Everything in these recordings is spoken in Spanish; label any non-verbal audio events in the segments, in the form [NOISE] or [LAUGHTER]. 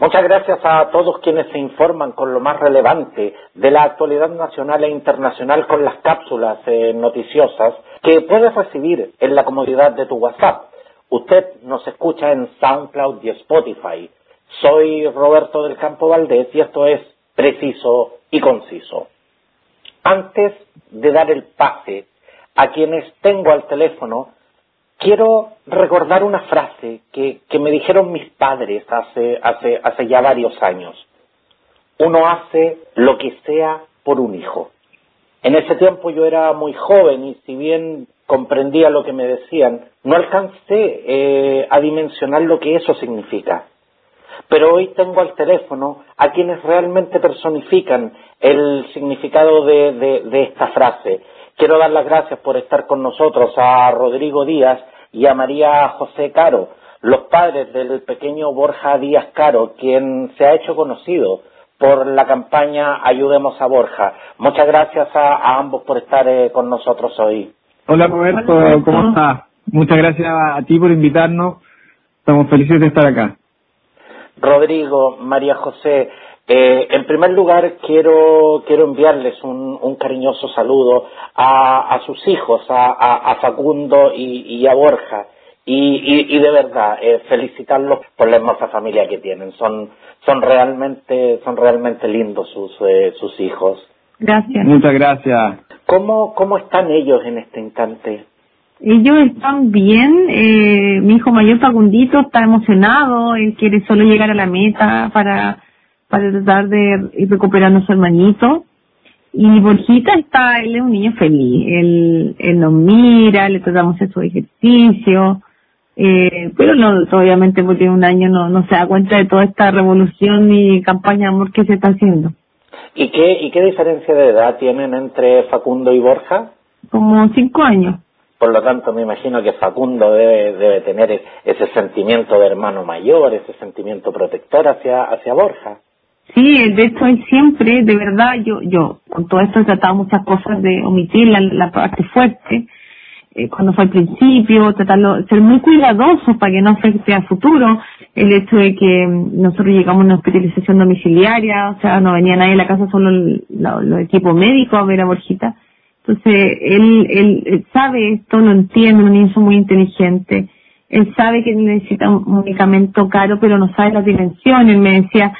Muchas gracias a todos quienes se informan con lo más relevante de la actualidad nacional e internacional con las cápsulas eh, noticiosas que puedes recibir en la comodidad de tu WhatsApp. Usted nos escucha en SoundCloud y Spotify. Soy Roberto del Campo Valdés y esto es preciso y conciso. Antes de dar el pase a quienes tengo al teléfono, quiero recordar una frase que, me dijeron mis padres hace, hace, hace ya varios años. Uno hace lo que sea por un hijo. En ese tiempo yo era muy joven y si bien comprendía lo que me decían, no alcancé eh, a dimensionar lo que eso significa. Pero hoy tengo al teléfono a quienes realmente personifican el significado de, esta frase. Quiero dar las gracias por estar con nosotros a Rodrigo Díaz y a María José Caro, los padres del pequeño Borja Díaz Caro, quien se ha hecho conocido por la campaña Ayudemos a Borja. Muchas gracias a, ambos por estar eh, con nosotros hoy. Hola Roberto, ¿cómo estás? Muchas gracias a ti por invitarnos. Estamos felices de estar acá. Rodrigo, María José, eh, en primer lugar quiero, quiero enviarles un, un cariñoso saludo a, a sus hijos, a, a, Facundo y, a Borja. Y, y, de verdad, eh, felicitarlos por la hermosa familia que tienen. Son, son realmente, son realmente lindos sus, eh, sus hijos. Gracias. Muchas gracias. ¿Cómo, ¿Cómo están ellos en este instante? Ellos están bien. Eh, mi hijo mayor Facundito está emocionado. Él quiere solo llegar a la meta para, para tratar de ir recuperando a su hermanito. Y Borjita está, él es un niño feliz. Él, él nos mira, le tratamos de hacer su ejercicio. Eh, pero no, obviamente porque un año no, no se da cuenta de toda esta revolución y campaña de amor que se está haciendo. ¿Y qué, ¿Y qué diferencia de edad tienen entre Facundo y Borja? Como cinco años. Por lo tanto, me imagino que Facundo debe, debe tener ese sentimiento de hermano mayor, ese sentimiento protector hacia, hacia Borja. Sí, de hecho él siempre, de verdad, yo, yo con todo esto he tratado muchas cosas de omitir la, la parte fuerte, eh, cuando fue al principio, tratarlo, ser muy cuidadosos para que no afecte a futuro, el hecho de que mm, nosotros llegamos a una hospitalización domiciliaria, o sea, no venía nadie a la casa, solo los equipos a ver a Borjita, entonces, él, él, sabe esto, lo entiende, un niño muy inteligente. Él sabe que necesita un medicamento caro, pero no sabe las dimensiones. Me decía,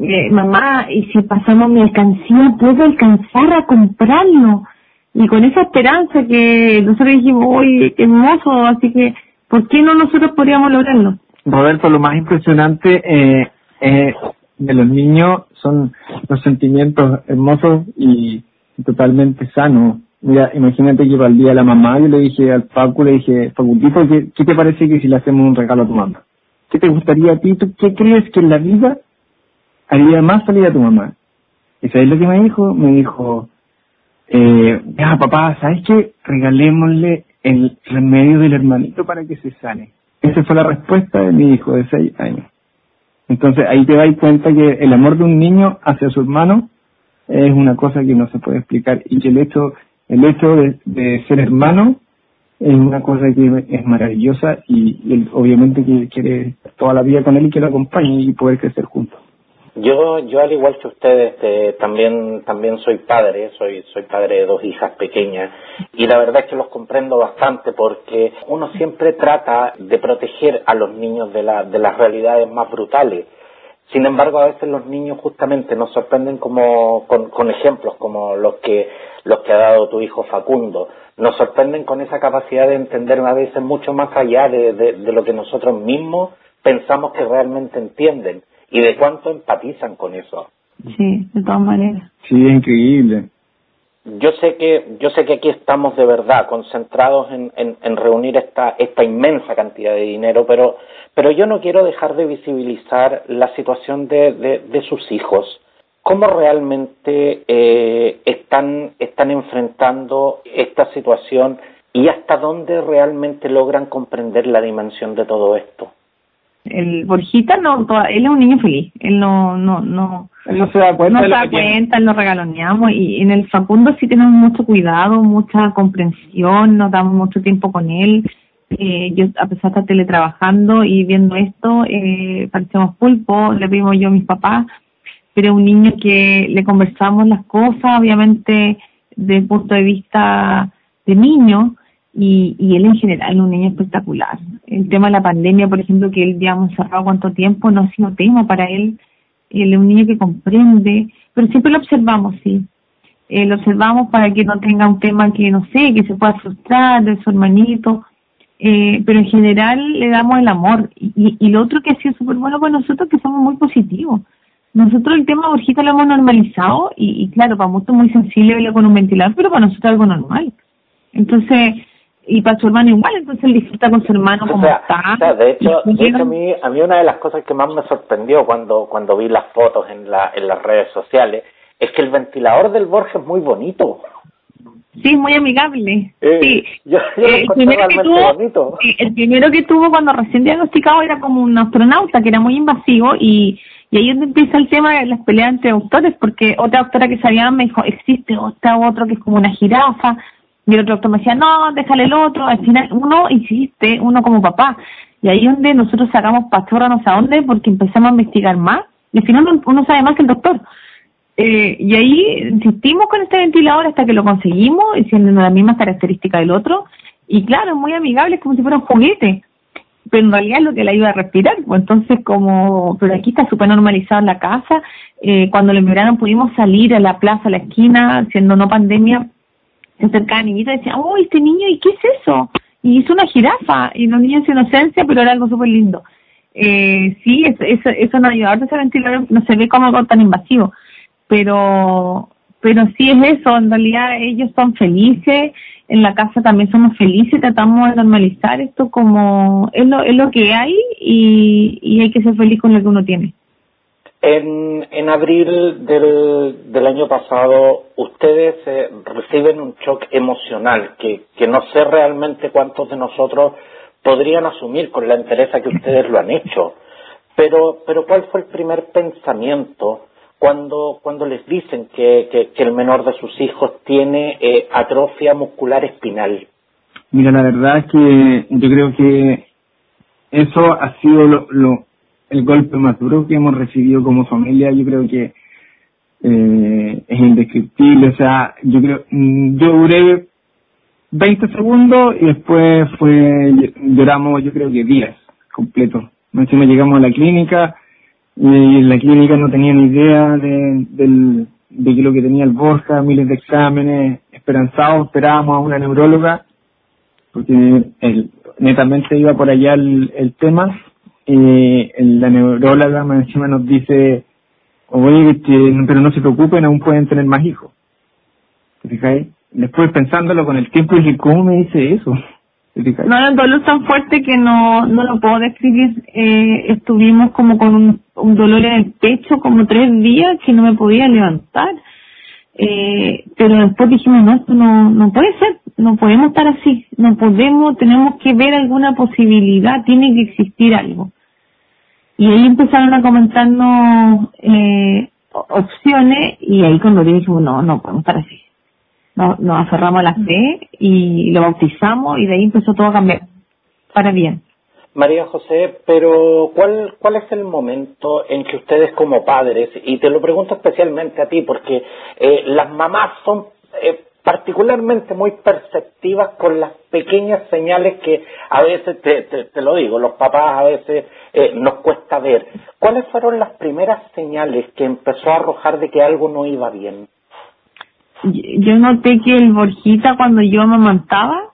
eh, mamá, y si pasamos mi alcancía, ¿puedo alcanzar a comprarlo? Y con esa esperanza que nosotros dijimos, uy, qué hermoso, así que, ¿por qué no nosotros podríamos lograrlo? Roberto, lo más impresionante eh, eh, de los niños son los sentimientos hermosos y totalmente sanos Mira, imagínate que para el día de la mamá yo le dije al Facu, le dije, Facultito, ¿qué, ¿qué te parece que si le hacemos un regalo a tu mamá? ¿Qué te gustaría a ti? ¿Tú qué crees que en la vida haría más feliz a tu mamá? ¿Y sabes lo que me dijo? Me dijo, eh, papá, ¿sabes qué? Regalémosle el remedio del hermanito para que se sane. Esa fue la respuesta de mi hijo de seis años. Entonces ahí te das cuenta que el amor de un niño hacia su hermano es una cosa que no se puede explicar y que el hecho el hecho de, ser hermano es una cosa que es maravillosa y, él obviamente que quiere toda la vida con él y que lo acompañe y poder crecer juntos. Yo, yo al igual que ustedes, eh, también, también soy padre, soy, soy padre de dos hijas pequeñas y la verdad es que los comprendo bastante porque uno siempre trata de proteger a los niños de, la, de las realidades más brutales. Sin embargo, a veces los niños justamente nos sorprenden como, con, con ejemplos como los que los que ha dado tu hijo Facundo. Nos sorprenden con esa capacidad de entender a veces mucho más allá de, de, lo que nosotros mismos pensamos que realmente entienden y de cuánto empatizan con eso. Sí, de todas maneras. Sí, es increíble. Yo sé que yo sé que aquí estamos de verdad concentrados en, en, en, reunir esta esta inmensa cantidad de dinero, pero pero yo no quiero dejar de visibilizar la situación de, de, de sus hijos cómo realmente eh, están, están enfrentando esta situación y hasta dónde realmente logran comprender la dimensión de todo esto. El Borjita no, él es un niño feliz, él no, no, no, él no se da cuenta, no se da cuenta, él lo regaloneamos. Y en el Facundo sí tenemos mucho cuidado, mucha comprensión, nos damos mucho tiempo con él, eh, yo a pesar de estar teletrabajando y viendo esto, eh, parecemos pulpo, le vimos yo a mis papás, pero un niño que le conversamos las cosas, obviamente, desde el punto de vista de niño, y, y él en general un niño espectacular. El tema de la pandemia, por ejemplo, que él digamos cerrado cuánto tiempo, no ha sido tema para él. Él es un niño que comprende, pero siempre lo observamos, sí. Eh, lo observamos para que no tenga un tema que, no sé, que se pueda frustrar de su hermanito, eh, pero en general le damos el amor. Y, y lo otro que ha sido súper bueno para nosotros que somos muy positivos. Nosotros el tema Borjita lo hemos normalizado y, claro, para muchos muy sensible verlo con un ventilador, pero para nosotros algo normal. Entonces, y para su hermano igual, entonces él disfruta con su hermano como está. de hecho, de hecho a, mí, a mí una de las cosas que más me sorprendió cuando, cuando vi las fotos en, la, en las redes sociales es que el ventilador del Borges es muy bonito. Sí, muy amigable. Eh, sí. Yo, yo Eh, el, primero que tuvo, el primero que tuvo cuando recién diagnosticado era como un astronauta, que era muy invasivo, y, y ahí es donde empieza el tema de las peleas entre doctores, porque otra doctora que sabía me dijo, existe otra, otro que es como una jirafa, y el otro doctor me decía, no, déjale el otro, al final uno insiste, uno como papá, y ahí es donde nosotros sacamos pachorra no a dónde, porque empezamos a investigar más, y al final uno- uno sabe más que el doctor. Eh, y ahí insistimos con este ventilador hasta que lo conseguimos, y siendo las mismas características del otro. Y claro, es muy amigable, es como si fuera un juguete. Pero en realidad es lo que le ayuda a respirar. Pues entonces, como, pero aquí está súper normalizado en la casa. Eh, cuando lo enviaron pudimos salir a la plaza, a la esquina, siendo no pandemia, se acercaban niñitos y decían, oh, este niño, ¿y qué es eso? Y hizo una jirafa, y los niños en inocencia, pero era algo súper lindo. Eh, sí, eso, eso, eso nos ayuda. Ahora ventilador no se ve como algo tan invasivo pero pero sí es eso, en realidad ellos son felices, en la casa también somos felices, tratamos de normalizar esto como es lo, es lo que hay y hay que ser feliz con lo que uno tiene. En, en abril del, del año pasado, ustedes eh, reciben un shock emocional que, que no sé realmente cuántos de nosotros podrían asumir con la entereza que ustedes lo han hecho. Pero, pero ¿cuál fue el primer pensamiento cuando, cuando les dicen que, que, el menor de sus hijos tiene eh, atrofia muscular espinal? Mira, la verdad es que yo creo que eso ha sido lo, lo- el golpe más duro que hemos recibido como familia. Yo creo que eh, es indescriptible. O sea, yo creo, mm, yo duré 20 segundos y después fue, lloramos yo creo que días completos. Encima llegamos a la clínica y la clínica no tenían idea de, del, de lo que tenía el Borja, miles de exámenes, esperanzados, esperábamos a una neuróloga porque el, netamente iba por allá el, el tema el- la neuróloga más encima nos dice oye este, pero no se preocupen aún pueden tener más hijos ¿te fijáis? después pensándolo con el tiempo dije ¿cómo me dice eso? [LAUGHS] No, era un dolor tan fuerte que no, no lo puedo describir. Eh, estuvimos como con un, un dolor en el pecho como tres días que no me podía levantar. Eh, pero después dijimos, no, esto no, no puede ser, no podemos estar así, no podemos, tenemos que ver alguna posibilidad, tiene que existir algo. Y ahí empezaron a comentarnos eh, opciones y ahí cuando dijimos, no, no podemos estar así. Nos, nos aferramos a la fe y lo bautizamos y de ahí empezó todo a cambiar para bien. María José, pero ¿cuál, ¿cuál es el momento en que ustedes como padres, y te lo pregunto especialmente a ti, porque eh, las mamás son eh, particularmente muy perceptivas con las pequeñas señales que a veces, te, te, lo digo, los papás a veces eh, nos cuesta ver. ¿Cuáles fueron las primeras señales que empezó a arrojar de que algo no iba bien? Yo noté que el Borjita cuando yo amamantaba,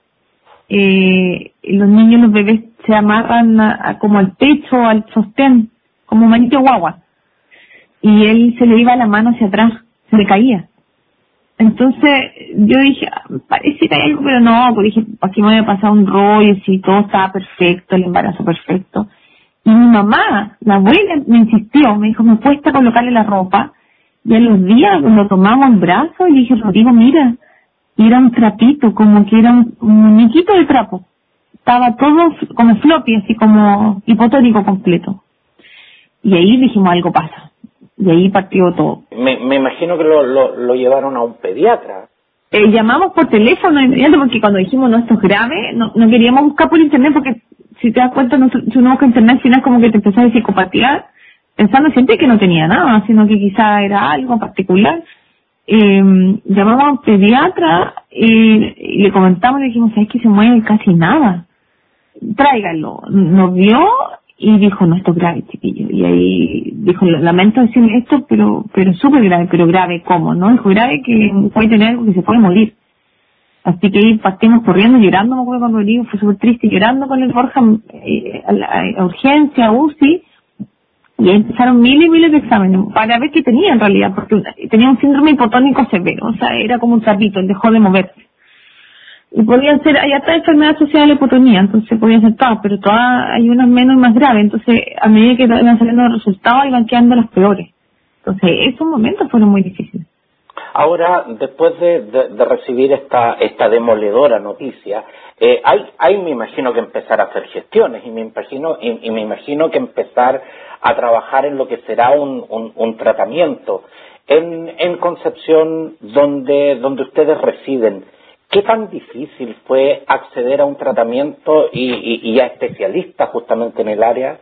eh, los niños, los bebés se amarran como al techo, al sostén, como manito guagua. Y él se le iba la mano hacia atrás, se le caía. Entonces yo dije, "Ah, parece que hay algo, pero no, pues dije, aquí me había pasado un rollo, si todo estaba perfecto, el embarazo perfecto. Y mi mamá, la abuela, me insistió, me dijo, me cuesta colocarle la ropa. Y a los días lo tomamos en brazos y le dije, Rodrigo, mira, y era un trapito, como que era un, un muñequito de trapo. Estaba todo como floppy, así como hipotónico completo. Y ahí dijimos, algo pasa. Y ahí partió todo. Me, me imagino que lo, lo, lo llevaron a un pediatra. eh, llamamos por teléfono inmediato porque cuando dijimos no, esto es grave, no, no queríamos buscar por internet porque si te das cuenta, no, si uno busca internet al final como que te empezás a psicopatear pensando siempre que no tenía nada, sino que quizá era algo particular. Eh, llamamos a un pediatra y, le comentamos, le dijimos, es que se mueve casi nada? Tráigalo. Nos vio y dijo, no, esto es grave, chiquillo. Y ahí dijo, lamento decirle esto, pero pero súper grave, pero grave, ¿cómo? ¿No? Dijo, grave que puede tener algo que se puede morir. Así que ahí partimos corriendo, llorando, me acuerdo cuando digo, fue súper triste, llorando con el Borja, eh, a, a, urgencia, UCI, y empezaron miles y miles de exámenes para ver qué tenía en realidad, porque tenía un síndrome hipotónico severo, o sea, era como un sapito, dejó de moverse. Y podían ser, hay hasta enfermedad asociada a la hipotonía, entonces podían ser todas, pero todas hay unas menos y más graves, entonces a medida que iban saliendo los resultados iban quedando las peores. Entonces esos momentos fueron muy difíciles. Ahora, después de, de, recibir esta, esta demoledora noticia, eh, hay, hay, me imagino que empezar a hacer gestiones y me imagino, y, me imagino que empezar a trabajar en lo que será un, un, tratamiento. En, en Concepción, donde, donde ustedes residen, ¿qué tan difícil fue acceder a un tratamiento y, y, a especialistas justamente en el área?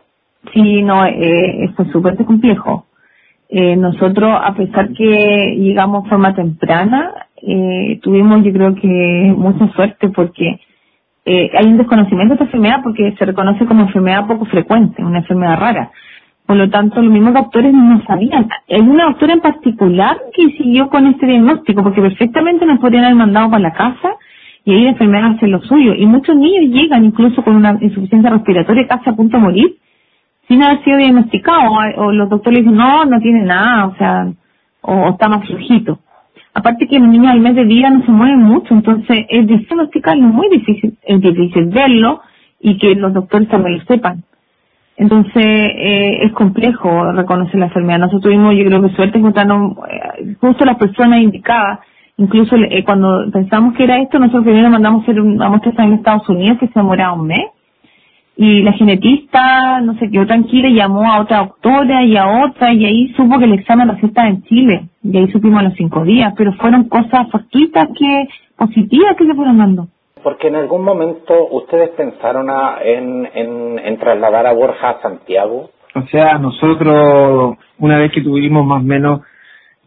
Sí, no, eh, fue súper complejo. Eh, nosotros, a pesar que llegamos de forma temprana, eh, tuvimos yo creo que mucha suerte porque eh, hay un desconocimiento de esta enfermedad porque se reconoce como enfermedad poco frecuente, una enfermedad rara. Por lo tanto, los mismos doctores no sabían. Hay una doctora en particular que siguió con este diagnóstico porque perfectamente nos podrían haber mandado para la casa y ahí la enfermedad hace lo suyo. Y muchos niños llegan incluso con una insuficiencia respiratoria casi a punto de morir sin haber sido diagnosticado, o, los doctores dicen, no, no tiene nada, o sea, o, está más flojito. Aparte que los niños al mes de vida no se mueven mucho, entonces es diagnosticarlo, muy difícil, es difícil verlo y que los doctores también lo sepan. Entonces eh, es complejo reconocer la enfermedad. Nosotros tuvimos, yo creo que suerte encontrando eh, justo las personas indicadas. Incluso eh, cuando pensamos que era esto, nosotros primero mandamos hacer una muestra en Estados Unidos que se demoraba un mes y la genetista no se quedó tranquila y llamó a otra doctora y a otra y ahí supo que el examen lo estaba en Chile y ahí supimos los cinco días, pero fueron cosas fortuitas que positivas que se fueron dando. Porque en algún momento ustedes pensaron en, en, trasladar a Borja a Santiago. O sea, nosotros una vez que tuvimos más o menos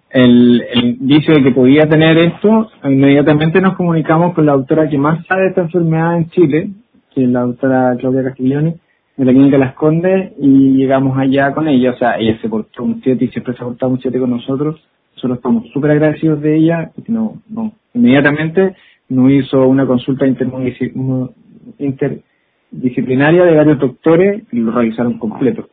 el, el indicio de que podía tener esto, inmediatamente nos comunicamos con la doctora que más sabe de esta enfermedad en Chile, que es la doctora Claudia Castiglioni, de la clínica Las Condes, y llegamos allá con ella. O sea, ella se portó un 7 y siempre se ha portado un 7 con nosotros. Nosotros estamos súper agradecidos de ella. No, no, inmediatamente nos hizo una consulta interdisciplinaria de varios doctores y lo revisaron completo.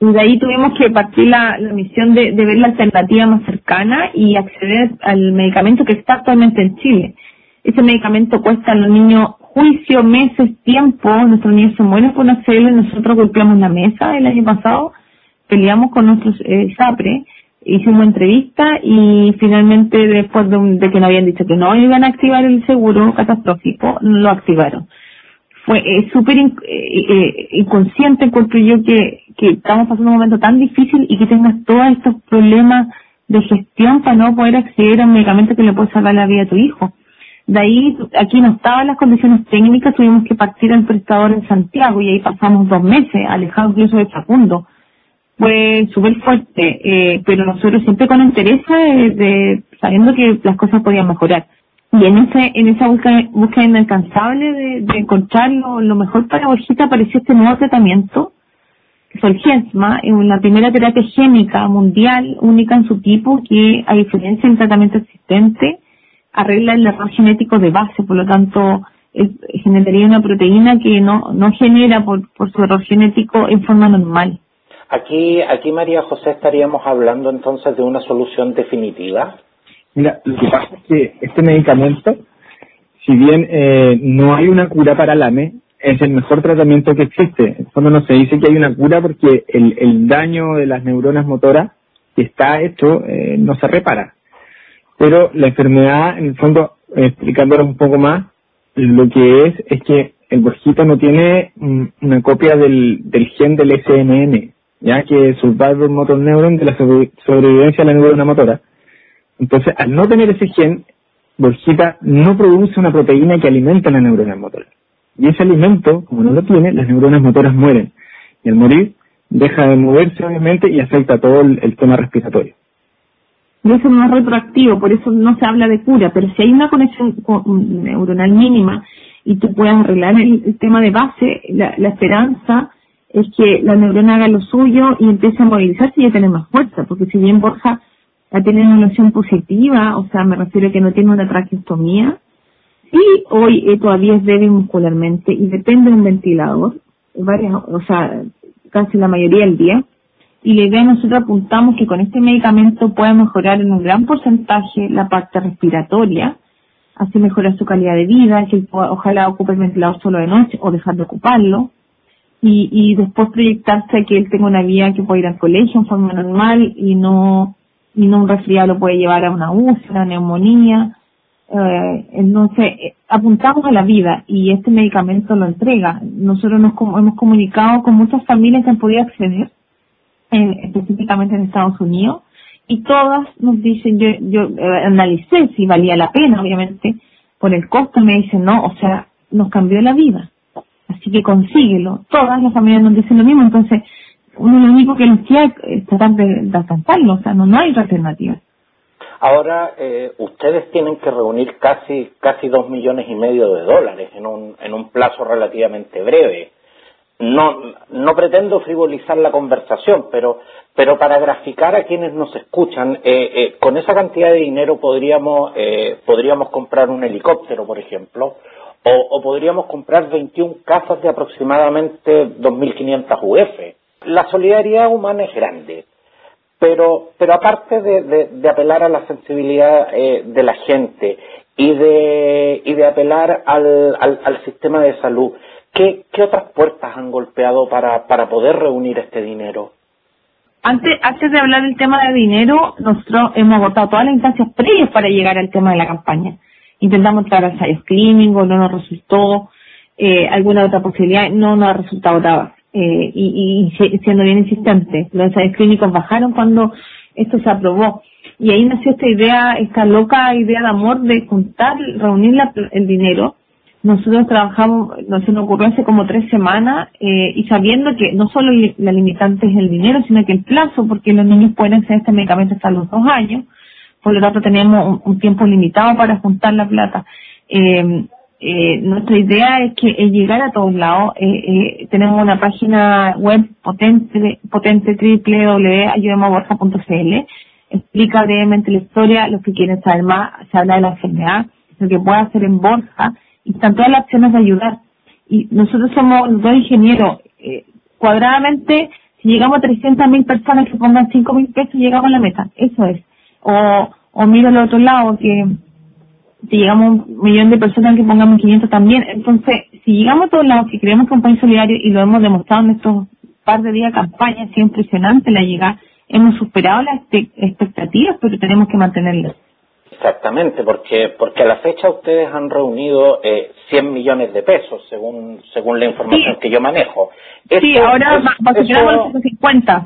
Y de ahí tuvimos que partir la, misión de, ver la alternativa más cercana y acceder al medicamento que está actualmente en Chile. Ese medicamento cuesta a los niños juicio, meses, tiempo, nuestros niños se mueren por hacerlo, nosotros golpeamos la mesa el año pasado, peleamos con nuestros eh, SAPRE, hicimos entrevista y finalmente después de, que nos habían dicho que no iban a activar el seguro catastrófico, lo activaron. Fue eh, súper eh, eh, inconsciente, encuentro yo, que, que estamos pasando un momento tan difícil y que tengas todos estos problemas de gestión para no poder acceder a un medicamento que le puede salvar la vida a tu hijo. De ahí, aquí no estaban las condiciones técnicas, tuvimos que partir al prestador en Santiago y ahí pasamos dos meses, alejados incluso de Facundo. Fue súper fuerte, eh, pero nosotros siempre con interés de, sabiendo que las cosas podían mejorar. Y en ese, en esa búsqueda, búsqueda inalcanzable de, encontrar lo, mejor para Borjita apareció este nuevo tratamiento, que fue el GENSMA, la primera terapia génica mundial, única en su tipo, que a diferencia del tratamiento existente, arregla el error genético de base, por lo tanto generaría una proteína que no, no genera por, por su error genético en forma normal. Aquí, aquí María José estaríamos hablando entonces de una solución definitiva. Mira, lo que pasa es que este medicamento, si bien eh, no hay una cura para el AME, es el mejor tratamiento que existe. Cuando no se dice que hay una cura porque el, el daño de las neuronas motoras que está hecho eh, no se repara. Pero la enfermedad, en el fondo, explicándolo un poco más, lo que es es que el borjito no tiene una copia del, del gen del SNN, ya que es Survival Motor Neuron de la sobrevivencia de la neurona motora. Entonces, al no tener ese gen, Borjita no produce una proteína que alimenta las neuronas motoras. Y ese alimento, como no lo tiene, las neuronas motoras mueren. Y al morir, deja de moverse obviamente y afecta todo el, tema respiratorio. Y eso no es retroactivo, por eso no se habla de cura, pero si hay una conexión neuronal mínima y tú puedes arreglar el, tema de base, la, la, esperanza es que la neurona haga lo suyo y empiece a movilizarse y a tener más fuerza, porque si bien Borja ha tenido una noción positiva, o sea, me refiero a que no tiene una traqueostomía, y hoy eh, todavía es débil muscularmente y depende de un ventilador, varias, o sea, casi la mayoría del día, y la idea nosotros apuntamos que con este medicamento puede mejorar en un gran porcentaje la parte respiratoria, así mejorar su calidad de vida, que ojalá ocupe el ventilador solo de noche o dejar de ocuparlo, y, y después proyectarse que él tenga una vida que pueda ir al colegio en forma normal y no y no un resfriado lo puede llevar a una úlcera, neumonía. Eh, entonces, eh, apuntamos a la vida y este medicamento lo entrega. Nosotros nos hemos comunicado con muchas familias que han podido acceder, específicamente en Estados Unidos, y todas nos dicen, yo, yo eh, analicé si valía la pena, obviamente, por el costo, me dicen, no, o sea, nos cambió la vida. Así que consíguelo. Todas las familias nos dicen lo mismo, entonces, uno lo único que nos queda es tratar de, alcanzarlo, o sea, no, no hay otra alternativa. Ahora, eh, ustedes tienen que reunir casi casi dos millones y medio de dólares en un, en un plazo relativamente breve. No, no pretendo frivolizar la conversación, pero, pero para graficar a quienes nos escuchan, eh, eh, con esa cantidad de dinero podríamos, eh, podríamos comprar un helicóptero, por ejemplo, o, o podríamos comprar 21 casas de aproximadamente 2.500 UF la solidaridad humana es grande, pero, pero aparte de, apelar a la sensibilidad eh, de la gente y de, y de apelar al, al, sistema de salud, ¿qué, ¿qué, otras puertas han golpeado para, para poder reunir este dinero? Antes, antes de hablar del tema de dinero, nosotros hemos agotado todas las instancias previas para llegar al tema de la campaña. Intentamos entrar al ensayos clínicos, no nos resultó, eh, alguna otra posibilidad, no nos ha resultado nada eh, y, y, siendo bien insistente. Los ensayos clínicos bajaron cuando esto se aprobó. Y ahí nació esta idea, esta loca idea de amor de juntar, reunir el dinero. Nosotros trabajamos, nos ocurrió hace como tres semanas eh, y sabiendo que no solo la limitante es el dinero, sino que el plazo, porque los niños pueden hacer este medicamento hasta los dos años, por lo tanto tenemos un, tiempo limitado para juntar la plata. Eh, eh, nuestra idea es que es llegar a todos lados. Eh, eh, tenemos una página web potente, potente www.ayudemaborja.cl. Explica brevemente la historia, los que quieren saber más, se habla de la enfermedad, lo que puede hacer en Borja, y están todas las opciones de ayudar. Y nosotros somos dos ingenieros. Eh, cuadradamente, si llegamos a 300.000 personas que pongan 5.000 pesos, llegamos a la meta. Eso es. O, o miro al otro lado, que si llegamos a un millón de personas que pongamos 500 también. Entonces, si llegamos a todos lados, si creemos que un país solidario, y lo hemos demostrado en estos par de días de campaña, ha sido impresionante la llegada, hemos superado las expectativas, pero tenemos que mantenerlas. Exactamente, porque porque a la fecha ustedes han reunido eh, 100 millones de pesos, según según la información que yo manejo. sí, ahora va, a en 150.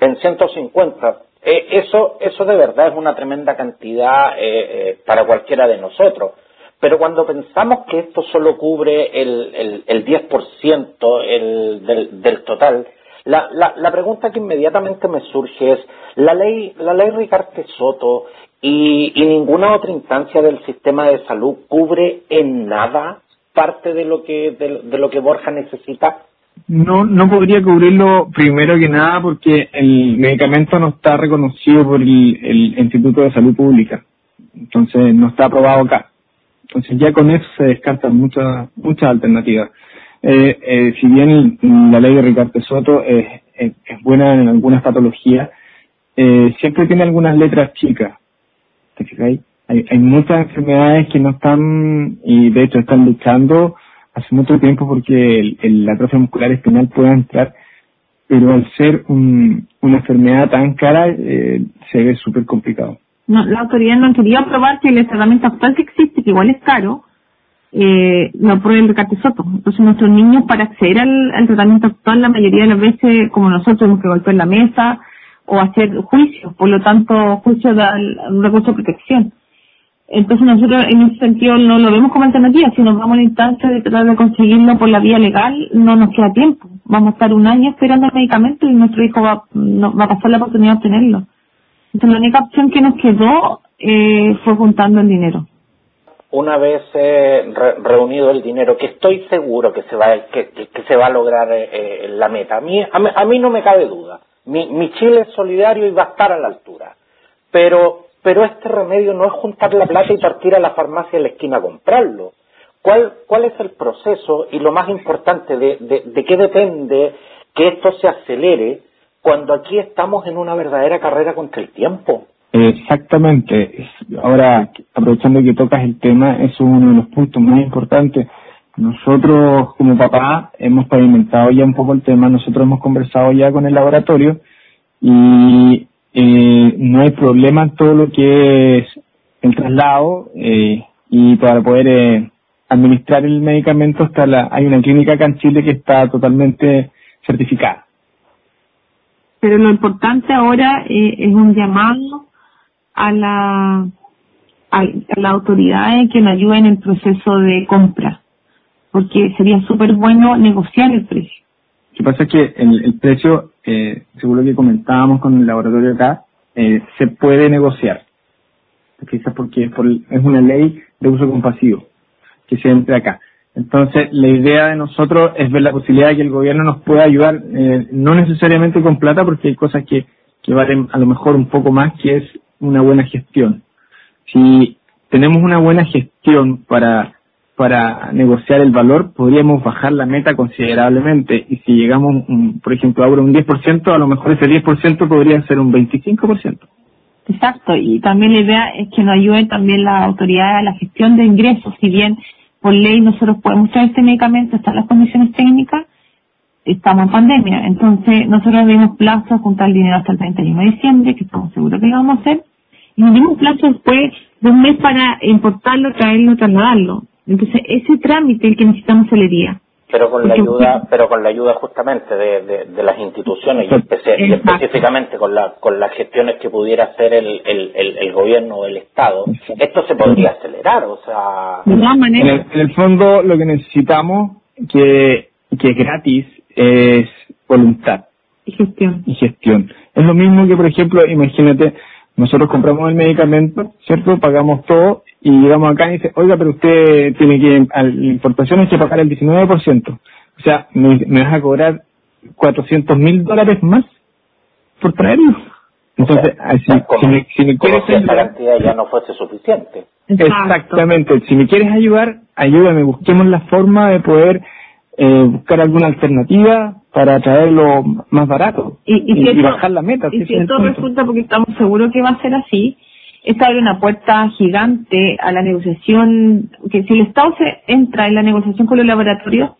En 150. Eh, eso, eso de verdad es una tremenda cantidad eh, eh, para cualquiera de nosotros. Pero cuando pensamos que esto solo cubre el, el, el 10% el, del, del total, la, la, la, pregunta que inmediatamente me surge es, la ley, la ley Ricarte Soto y, y ninguna otra instancia del sistema de salud cubre en nada parte de lo que, de lo que Borja necesita no, no podría cubrirlo primero que nada porque el medicamento no está reconocido por el, Instituto de Salud Pública. Entonces no está aprobado acá. Entonces ya con eso se descartan muchas muchas alternativas. Eh, eh, si bien la ley de Ricardo Soto es, es, buena en algunas patologías, eh, siempre tiene algunas letras chicas. ¿Te? Hay, hay muchas enfermedades que no están, y de hecho están luchando hace mucho tiempo porque el, la atrofia muscular espinal puede entrar, pero al ser un, una enfermedad tan cara eh, se ve súper complicado. No, la autoridad no quería probar que el tratamiento actual que existe, que igual es caro, eh, no prueben el Soto. Entonces nuestros niños para acceder al, tratamiento actual la mayoría de las veces, como nosotros, tenemos que golpear la mesa o hacer juicios, por lo tanto juicios da un recurso de protección. Entonces nosotros en ese sentido no lo vemos como alternativa. Si nos vamos a la instancia de tratar de conseguirlo por la vía legal, no nos queda tiempo. Vamos a estar un año esperando el medicamento y nuestro hijo va, no, va a pasar la oportunidad de obtenerlo. Entonces la única opción que nos quedó eh, fue juntando el dinero. Una vez eh, reunido el dinero, que estoy seguro que se va, que, se va a lograr eh, eh, la meta. A mí, a mí, no me cabe duda. Mi, mi Chile es solidario y va a estar a la altura. Pero pero este remedio no es juntar la plata y partir a la farmacia en la esquina a comprarlo. ¿Cuál, cuál es el proceso y lo más importante de, de, qué depende que esto se acelere cuando aquí estamos en una verdadera carrera contra el tiempo? Exactamente. Ahora, aprovechando que tocas el tema, es uno de los puntos más importantes. Nosotros, como papá, hemos pavimentado ya un poco el tema, nosotros hemos conversado ya con el laboratorio y eh, no hay problema en todo lo que es el traslado eh, y para poder eh, administrar el medicamento está la, hay una clínica acá en Chile que está totalmente certificada. Pero lo importante ahora eh, es un llamado a la a, las autoridades que nos ayuden en el proceso de compra, porque sería súper bueno negociar el precio. Lo que pasa es que el, el precio eh, según lo que comentábamos con el laboratorio acá, eh, se puede negociar. Quizás porque es, es una ley de uso compasivo que se entre acá. Entonces, la idea de nosotros es ver la posibilidad de que el gobierno nos pueda ayudar, eh, no necesariamente con plata, porque hay cosas que, que valen a lo mejor un poco más, que es una buena gestión. Si tenemos una buena gestión para para negociar el valor, podríamos bajar la meta considerablemente. Y si llegamos, por ejemplo, ahora un 10%, a lo mejor ese 10% podría ser un 25%. Exacto, y también la idea es que nos ayude también la autoridad a la gestión de ingresos. Si bien por ley nosotros podemos traer este medicamento, están las condiciones técnicas, estamos en pandemia. Entonces, nosotros dimos plazo a juntar el dinero hasta el 31 de diciembre, que estamos seguros que lo vamos a hacer, y dimos plazo después de un mes para importarlo, traerlo, trasladarlo. Entonces, ese trámite el que necesitamos celería. Pero con la ayuda, pero con la ayuda justamente de, de, las instituciones y, específicamente con, la, con las gestiones que pudiera hacer el, el, el, gobierno o el Estado, esto se podría acelerar, o sea. De todas maneras. En el, fondo, lo que necesitamos, que, que es gratis, es voluntad. Y gestión. Y gestión. Es lo mismo que, por ejemplo, imagínate, nosotros compramos el medicamento, ¿cierto? Pagamos todo y llegamos acá y dice, oiga, pero usted tiene que, a la importación hay que pagar el 19%. O sea, me, vas a cobrar 400 mil dólares más por traerlo. Entonces, si, me, quieres si esa cantidad ya no fuese suficiente. Exactamente. Si me quieres ayudar, ayúdame. Busquemos la forma de poder eh, buscar alguna alternativa para traerlo más barato y, bajar la meta. Y si esto resulta, porque estamos seguros que va a ser así, esta abre una puerta gigante a la negociación, que si el Estado se entra en la negociación con los laboratorios,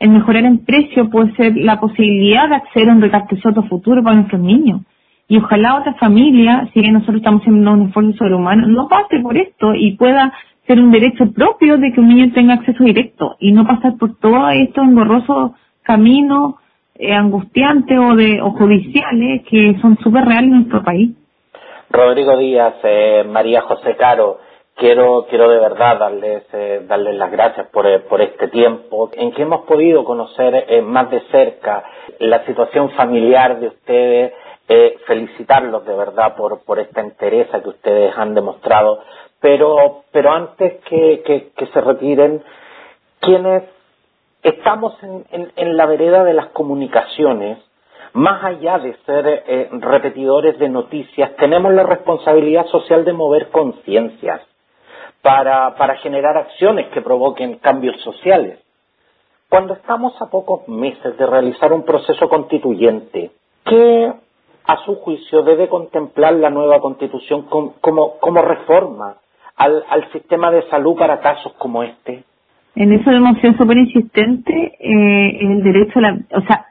el mejorar en precio puede ser la posibilidad de acceder a un recaptación futuro para nuestros niños. Y ojalá otra familia, si bien nosotros estamos haciendo un esfuerzo sobrehumano, no pase por esto y pueda ser un derecho propio de que un niño tenga acceso directo y no pasar por todo esto engorroso camino eh, angustiante o de o judiciales que son súper reales en nuestro país. Rodrigo Díaz, eh, María José Caro, quiero quiero de verdad darles eh, darles las gracias por, eh, por este tiempo en que hemos podido conocer eh, más de cerca la situación familiar de ustedes felicitarlos de verdad por por esta entereza que ustedes han demostrado pero pero antes que, que, se retiren quienes estamos en, la vereda de las comunicaciones, más allá de ser eh, repetidores de noticias, tenemos la responsabilidad social de mover conciencias para, generar acciones que provoquen cambios sociales. Cuando estamos a pocos meses de realizar un proceso constituyente, ¿qué a su juicio debe contemplar la nueva constitución como, reforma al sistema de salud para casos como este? En eso hemos sido súper insistente eh, el derecho a la, o sea,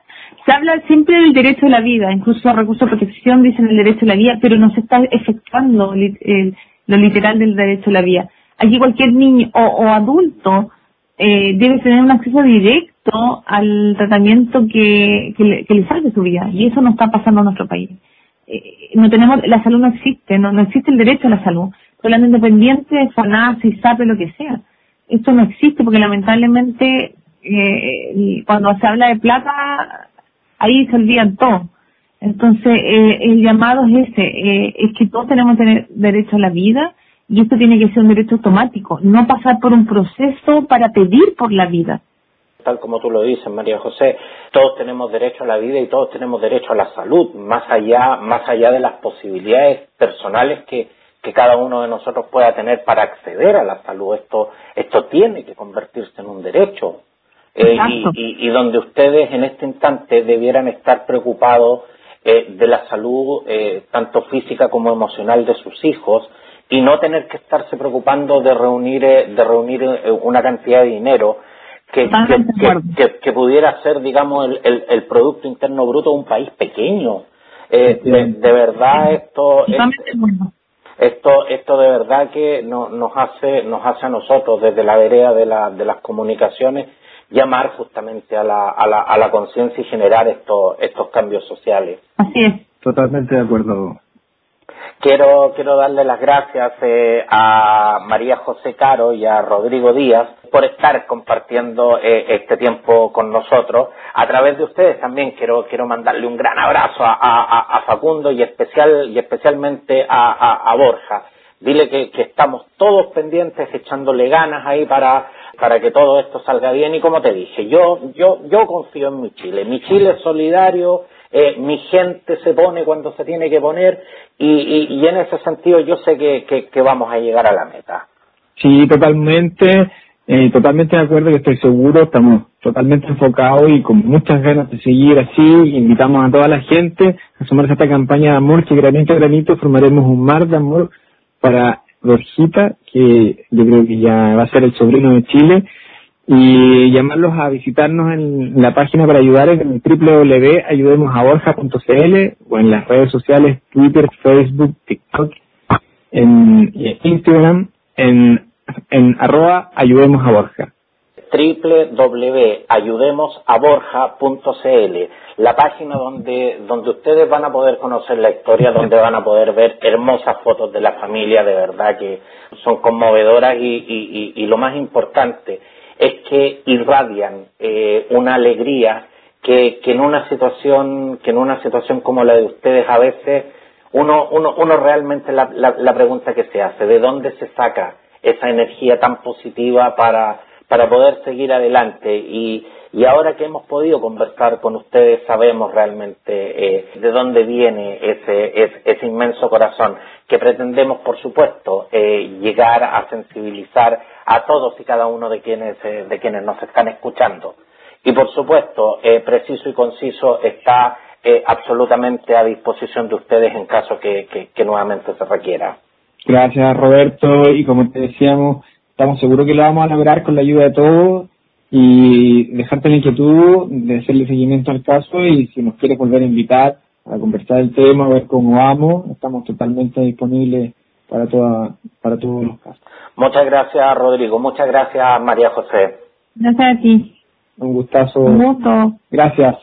se habla siempre del derecho a la vida, incluso los recursos de protección dicen el derecho a la vida, pero no se está efectuando lo literal del derecho a la vida. Aquí cualquier niño o, adulto eh, debe tener un acceso directo al tratamiento que, le, que salve su vida, y eso no está pasando en nuestro país. Eh, no tenemos, la salud no existe, no, no existe el derecho a la salud. hablando independiente, FONASA, SAPE, lo que sea. Esto no existe porque lamentablemente eh, cuando se habla de plata, ahí se olvidan todo. Entonces, eh, el llamado es ese, eh, es que todos tenemos derecho a la vida y esto tiene que ser un derecho automático, no pasar por un proceso para pedir por la vida. Tal como tú lo dices, María José, todos tenemos derecho a la vida y todos tenemos derecho a la salud, más allá, más allá de las posibilidades personales que, que cada uno de nosotros pueda tener para acceder a la salud. Esto, esto tiene que convertirse en un derecho. Eh, y, y, donde ustedes en este instante debieran estar preocupados eh, de la salud eh, tanto física como emocional de sus hijos y no tener que estarse preocupando de reunir eh, de reunir una cantidad de dinero que, que, pudiera ser digamos el, el, producto interno bruto de un país pequeño. De, de, verdad esto esto esto de verdad que no, nos hace nos hace a nosotros desde la vereda de, la, de las comunicaciones llamar justamente a la, a la, a la conciencia y generar estos, estos cambios sociales. Así es. Totalmente de acuerdo. Quiero, quiero darle las gracias eh, a María José Caro y a Rodrigo Díaz por estar compartiendo eh, este tiempo con nosotros. A través de ustedes también quiero, quiero mandarle un gran abrazo a, Facundo y, especial, y especialmente a, Borja. Dile que, que estamos todos pendientes, echándole ganas ahí para, para que todo esto salga bien y como te dije, yo, yo, yo confío en mi Chile, mi Chile es solidario, eh, mi gente se pone cuando se tiene que poner y, y, en ese sentido yo sé que, vamos a llegar a la meta. Sí, totalmente, eh, totalmente de acuerdo que estoy seguro, estamos totalmente enfocados y con muchas ganas de seguir así, invitamos a toda la gente a sumarse a esta campaña de amor que granito a granito formaremos un mar de amor para Borjita, que yo creo que ya va a ser el sobrino de Chile, y llamarlos a visitarnos en la página para ayudar en www.ayudemosaborja.cl o en las redes sociales Twitter, Facebook, TikTok, en Instagram, en, en arroba ayudemos a Borja. www.ayudemosaborja.cl, la página donde, donde ustedes van a poder conocer la historia, donde van a poder ver hermosas fotos de la familia, de verdad que son conmovedoras y, y, y, lo más importante es que irradian eh, una alegría que, que, en una situación que en una situación como la de ustedes a veces uno, uno, uno realmente la, la, pregunta que se hace, ¿de dónde se saca esa energía tan positiva para para poder seguir adelante y, y ahora que hemos podido conversar con ustedes sabemos realmente eh, de dónde viene ese, ese, inmenso corazón que pretendemos por supuesto eh, llegar a sensibilizar a todos y cada uno de quienes eh, de quienes nos están escuchando. Y por supuesto preciso y conciso está absolutamente a disposición de ustedes en caso que nuevamente se requiera. Gracias Roberto. Y como te decíamos estamos seguros que lo vamos a lograr con la ayuda de todos. Y dejarte la inquietud de hacerle seguimiento al caso y si nos quieres volver a invitar a conversar el tema, a ver cómo vamos, estamos totalmente disponibles para toda, para todos los casos. Muchas gracias Rodrigo, muchas gracias María José. Gracias a ti. Un gustazo. Un gusto. Gracias.